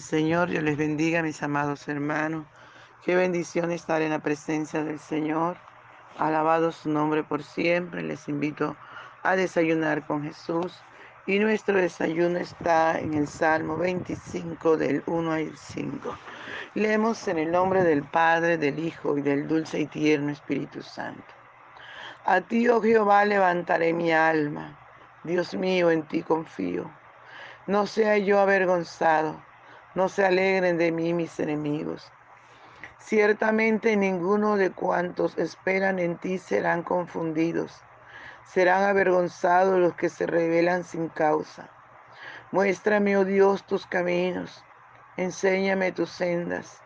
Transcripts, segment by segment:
Señor, yo les bendiga, mis amados hermanos. Qué bendición estar en la presencia del Señor. Alabado su nombre por siempre. Les invito a desayunar con Jesús. Y nuestro desayuno está en el Salmo 25 del 1 al 5. Leemos en el nombre del Padre, del Hijo y del dulce y tierno Espíritu Santo. A ti, oh Jehová, levantaré mi alma. Dios mío, en ti confío. No sea yo avergonzado, no se alegren de mí mis enemigos. Ciertamente ninguno de cuantos esperan en ti serán confundidos. Serán avergonzados los que se rebelan sin causa. Muéstrame, oh Dios, tus caminos. Enséñame tus sendas.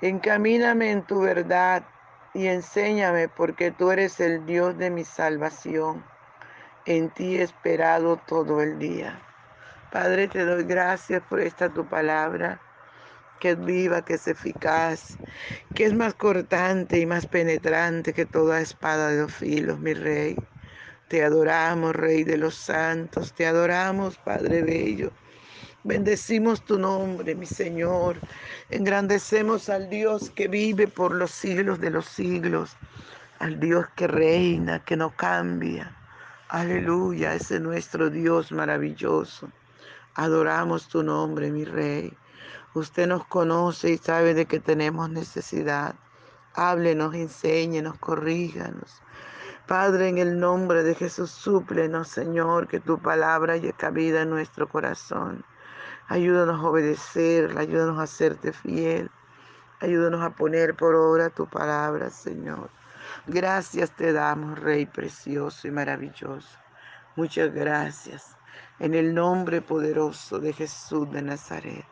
Encamíname en tu verdad y enséñame porque tú eres el Dios de mi salvación. En ti he esperado todo el día. Padre, te doy gracias por esta tu palabra, que es viva, que es eficaz, que es más cortante y más penetrante que toda espada de dos filos, mi Rey. Te adoramos, Rey de los santos, te adoramos, Padre Bello. Bendecimos tu nombre, mi Señor. Engrandecemos al Dios que vive por los siglos de los siglos, al Dios que reina, que no cambia. Aleluya, ese es nuestro Dios maravilloso. Adoramos tu nombre, mi Rey. Usted nos conoce y sabe de que tenemos necesidad. Háblenos, enséñenos, corríganos. Padre, en el nombre de Jesús, súplenos, Señor, que tu palabra haya cabida en nuestro corazón. Ayúdanos a obedecer, ayúdanos a hacerte fiel. Ayúdanos a poner por obra tu palabra, Señor. Gracias te damos, Rey precioso y maravilloso. Muchas gracias en el nombre poderoso de Jesús de Nazaret.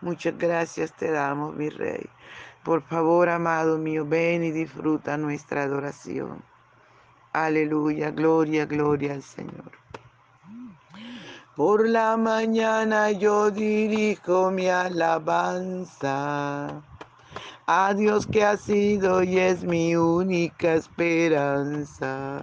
Muchas gracias te damos, mi Rey. Por favor, amado mío, ven y disfruta nuestra adoración. Aleluya, gloria, gloria al Señor. Por la mañana yo dirijo mi alabanza a Dios que ha sido y es mi única esperanza.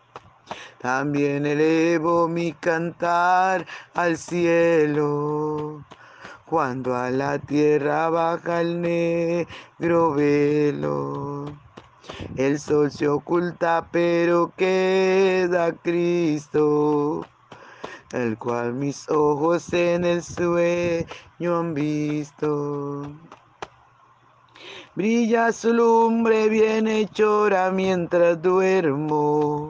También elevo mi cantar al cielo. Cuando a la tierra baja el negro velo. El sol se oculta, pero queda Cristo, el cual mis ojos en el sueño han visto. Brilla su lumbre bien hechora mientras duermo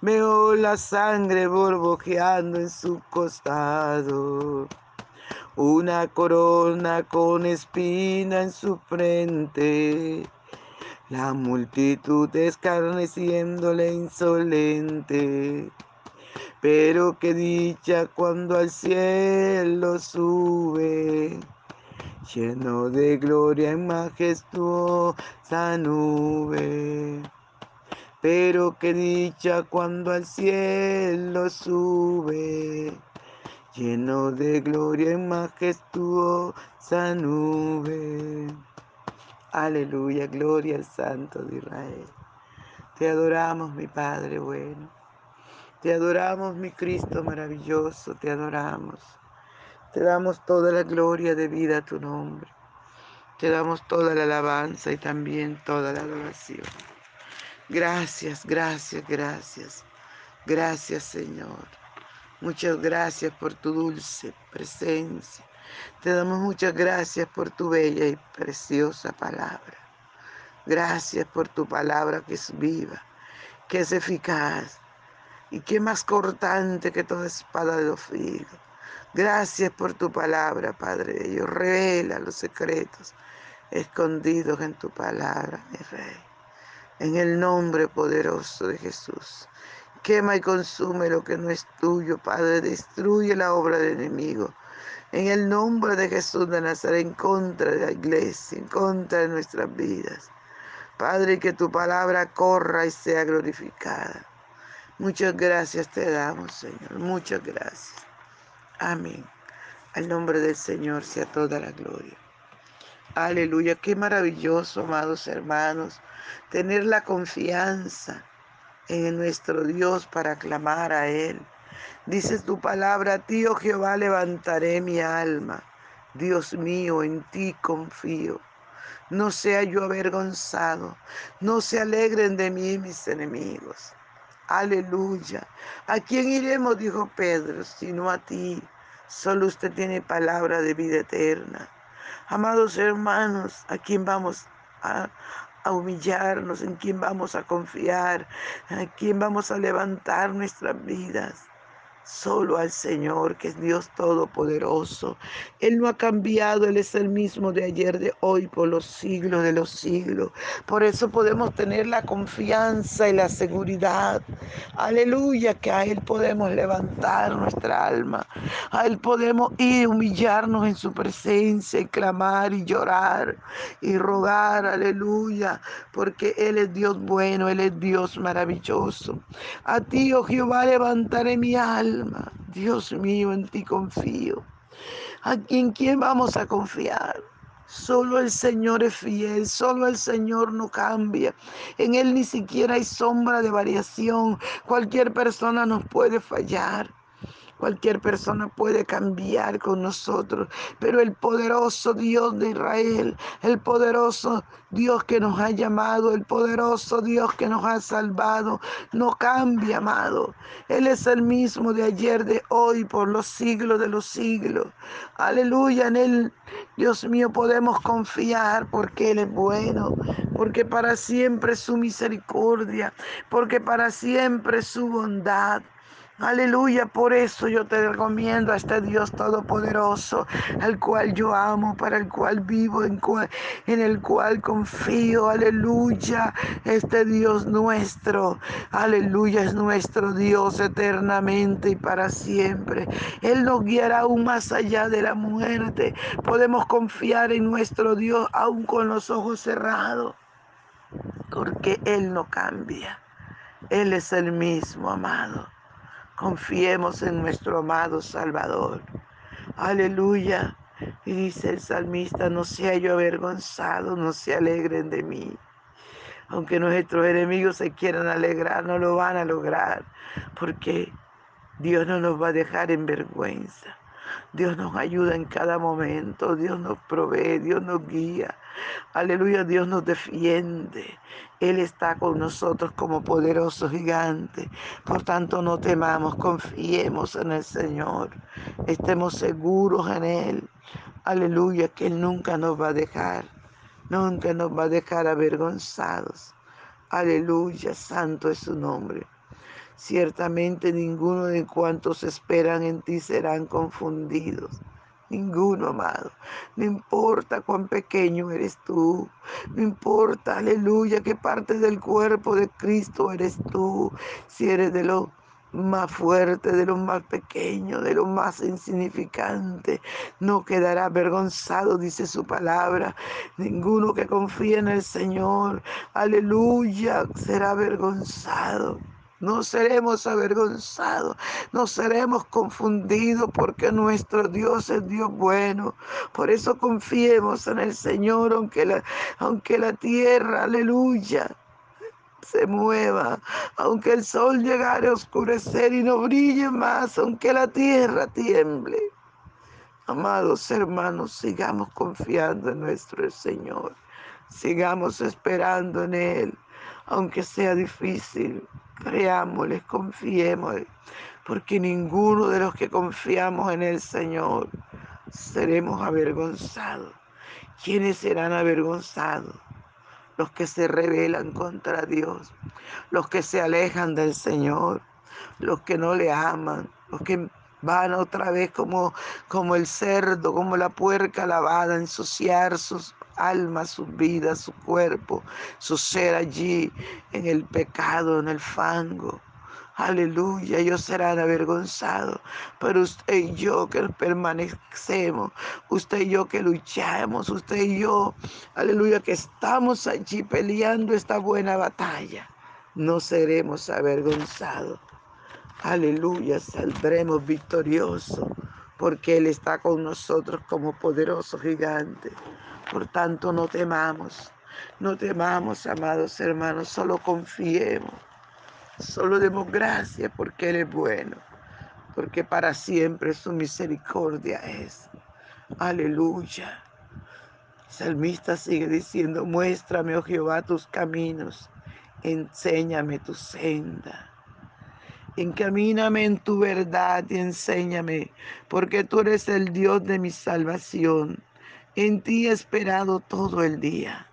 Veo la sangre borbojeando en su costado. Una corona con espina en su frente. La multitud escarneciéndole insolente. Pero qué dicha cuando al cielo sube, lleno de gloria en majestuosa nube. Pero qué dicha cuando al cielo sube, lleno de gloria en majestuosa nube. Aleluya, gloria al Santo de Israel. Te adoramos, mi Padre bueno. Te adoramos, mi Cristo maravilloso, te adoramos. Te damos toda la gloria de vida a tu nombre. Te damos toda la alabanza y también toda la adoración. Gracias, gracias, gracias. Gracias, Señor. Muchas gracias por tu dulce presencia. Te damos muchas gracias por tu bella y preciosa palabra. Gracias por tu palabra que es viva, que es eficaz y que más cortante que toda espada de los filos. Gracias por tu palabra, Padre Dios. Revela los secretos escondidos en tu palabra, mi Rey. En el nombre poderoso de Jesús. Quema y consume lo que no es tuyo, Padre. Destruye la obra del enemigo en el nombre de Jesús de Nazaret, en contra de la iglesia, en contra de nuestras vidas. Padre, que tu palabra corra y sea glorificada. Muchas gracias te damos, Señor. Muchas gracias. Amén. Al nombre del Señor sea toda la gloria. Aleluya. Qué maravilloso, amados hermanos, tener la confianza en nuestro Dios para clamar a Él Dices tu palabra, tío Jehová, levantaré mi alma. Dios mío, en ti confío. No sea yo avergonzado, no se alegren de mí mis enemigos. Aleluya. ¿A quién iremos? dijo Pedro, sino a ti. Solo usted tiene palabra de vida eterna. Amados hermanos, ¿a quién vamos a, a humillarnos? ¿En quién vamos a confiar? ¿A quién vamos a levantar nuestras vidas? Solo al Señor, que es Dios Todopoderoso. Él no ha cambiado, Él es el mismo de ayer, de hoy, por los siglos de los siglos. Por eso podemos tener la confianza y la seguridad. Aleluya, que a Él podemos levantar nuestra alma. A Él podemos ir, humillarnos en su presencia y clamar y llorar y rogar. Aleluya, porque Él es Dios bueno, Él es Dios maravilloso. A ti, oh Jehová, levantaré mi alma Dios mío, en ti confío. ¿A quién, quién vamos a confiar? Solo el Señor es fiel, solo el Señor no cambia. En Él ni siquiera hay sombra de variación. Cualquier persona nos puede fallar. Cualquier persona puede cambiar con nosotros, pero el poderoso Dios de Israel, el poderoso Dios que nos ha llamado, el poderoso Dios que nos ha salvado, no cambia, amado. Él es el mismo de ayer, de hoy, por los siglos de los siglos. Aleluya, en Él, Dios mío, podemos confiar porque Él es bueno, porque para siempre su misericordia, porque para siempre su bondad. Aleluya, por eso yo te recomiendo a este Dios todopoderoso, al cual yo amo, para el cual vivo, en, el cual confío. Aleluya, este Dios nuestro, aleluya, es nuestro Dios eternamente y para siempre. Él nos guiará aún más allá de la muerte. Podemos confiar en nuestro Dios aún con los ojos cerrados, porque Él no cambia. Él es el mismo, amado. Confiemos en nuestro amado Salvador. Aleluya. Y dice el salmista, no sea yo avergonzado, no se alegren de mí. Aunque nuestros enemigos se quieran alegrar, no lo van a lograr, porque Dios no nos va a dejar en vergüenza. Dios nos ayuda en cada momento, Dios nos provee, Dios nos guía. Aleluya, Dios nos defiende. Él está con nosotros como poderoso gigante. Por tanto, no temamos, confiemos en el Señor. Estemos seguros en Él. Aleluya, que Él nunca nos va a dejar. Nunca nos va a dejar avergonzados. Aleluya, santo es su nombre. Ciertamente ninguno de cuantos esperan en ti serán confundidos. Ninguno, amado. No importa cuán pequeño eres tú. No importa, aleluya, qué parte del cuerpo de Cristo eres tú. Si eres de lo más fuerte, de lo más pequeño, de lo más insignificante. No quedará avergonzado, dice su palabra. Ninguno que confíe en el Señor, aleluya, será avergonzado. No seremos avergonzados, no seremos confundidos porque nuestro Dios es Dios bueno. Por eso confiemos en el Señor, aunque la, aunque la tierra, aleluya, se mueva, aunque el sol llegare a oscurecer y no brille más, aunque la tierra tiemble. Amados hermanos, sigamos confiando en nuestro Señor, sigamos esperando en Él, aunque sea difícil, creámosle, confiemos, porque ninguno de los que confiamos en el Señor seremos avergonzados. ¿Quiénes serán avergonzados? los que se rebelan contra Dios, los que se alejan del Señor, los que no le aman, los que van otra vez como, como el cerdo, como la puerca lavada, a ensuciar sus almas, sus vidas, su cuerpo, su ser allí en el pecado, en el fango. Aleluya, ellos serán avergonzados. Pero usted y yo que permanecemos, usted y yo que luchamos, usted y yo, aleluya, que estamos allí peleando esta buena batalla, no seremos avergonzados. Aleluya, saldremos victoriosos porque Él está con nosotros como poderoso gigante. Por tanto, no temamos, no temamos, amados hermanos, solo confiemos Solo demos gracias porque Él es bueno, porque para siempre su misericordia es. Aleluya. El salmista sigue diciendo, muéstrame, oh Jehová, tus caminos, enséñame tu senda. Encamíname en tu verdad y enséñame, porque tú eres el Dios de mi salvación. En ti he esperado todo el día.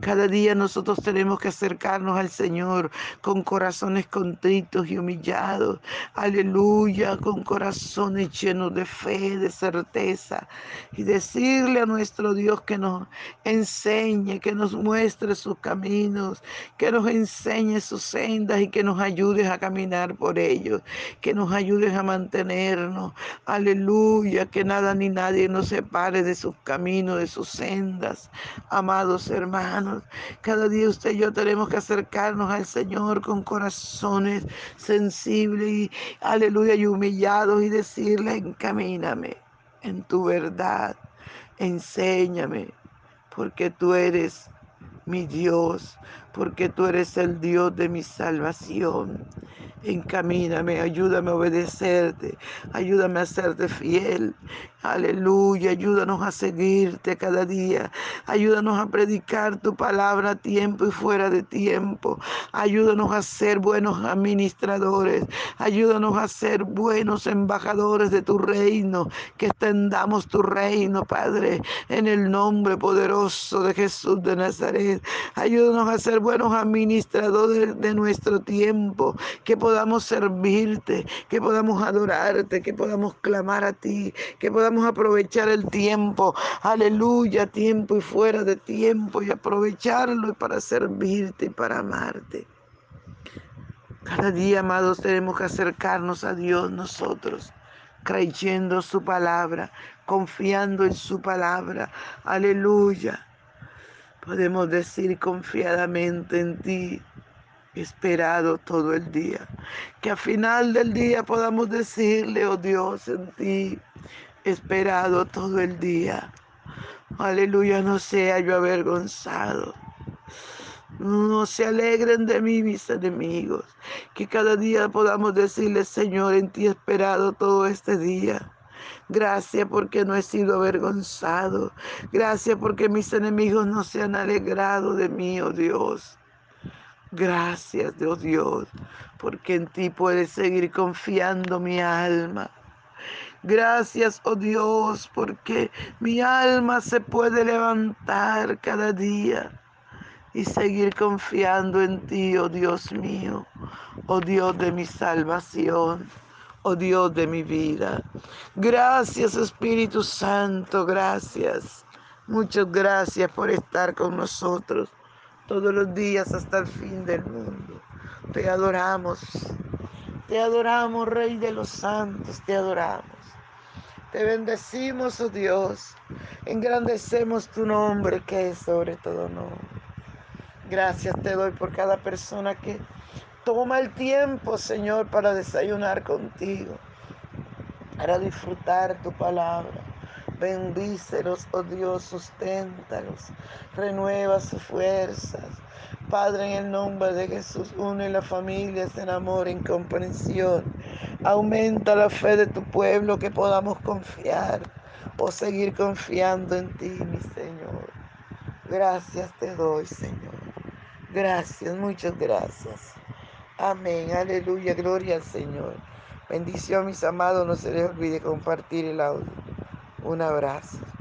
Cada día nosotros tenemos que acercarnos al Señor con corazones contritos y humillados. Aleluya, con corazones llenos de fe, de certeza. Y decirle a nuestro Dios que nos enseñe, que nos muestre sus caminos, que nos enseñe sus sendas y que nos ayude a caminar por ellos, que nos ayude a mantenernos. Aleluya, que nada ni nadie nos separe de sus caminos, de sus sendas. Amados hermanos cada día usted y yo tenemos que acercarnos al Señor con corazones sensibles y aleluya y humillados y decirle, encamíname en tu verdad, enséñame, porque tú eres mi Dios, porque tú eres el Dios de mi salvación. Encamíname, ayúdame a obedecerte, ayúdame a serte fiel. Aleluya, ayúdanos a seguirte cada día. Ayúdanos a predicar tu palabra a tiempo y fuera de tiempo. Ayúdanos a ser buenos administradores. Ayúdanos a ser buenos embajadores de tu reino. Que extendamos tu reino, Padre, en el nombre poderoso de Jesús de Nazaret. Ayúdanos a ser buenos administradores de nuestro tiempo. Que podamos servirte, que podamos adorarte, que podamos clamar a ti, que podamos aprovechar el tiempo, aleluya, tiempo y fuera de tiempo y aprovecharlo para servirte y para amarte. Cada día, amados, tenemos que acercarnos a Dios nosotros, creyendo su palabra, confiando en su palabra. Aleluya. Podemos decir confiadamente en ti, esperado todo el día. Que al final del día podamos decirle, oh Dios, en ti, esperado todo el día. Aleluya, no sea yo avergonzado. No se alegren de mí mis enemigos. Que cada día podamos decirle, Señor, en ti esperado todo este día. Gracias porque no he sido avergonzado. Gracias porque mis enemigos no se han alegrado de mí, oh Dios. Gracias, Dios Dios, porque en ti puede seguir confiando mi alma. Gracias, oh Dios, porque mi alma se puede levantar cada día y seguir confiando en ti, oh Dios mío, oh Dios de mi salvación. oh Dios de mi vida. Gracias Espíritu Santo, gracias. Muchas gracias por estar con nosotros todos los días hasta el fin del mundo. Te adoramos, te adoramos Rey de los Santos, te adoramos. Te bendecimos, oh Dios, engrandecemos tu nombre que es sobre todo nombre. Gracias te doy por cada persona que toma el tiempo, Señor, para desayunar contigo, para disfrutar tu palabra. Bendícelos, oh Dios, susténtalos, renueva sus fuerzas. Padre, en el nombre de Jesús, une las familias en amor, en comprensión. Aumenta la fe de tu pueblo que podamos confiar o seguir confiando en ti, mi Señor. Gracias te doy, Señor. Gracias, muchas gracias. Amén, aleluya, gloria al Señor. Bendición, mis amados, no se les olvide compartir el audio. Un abrazo.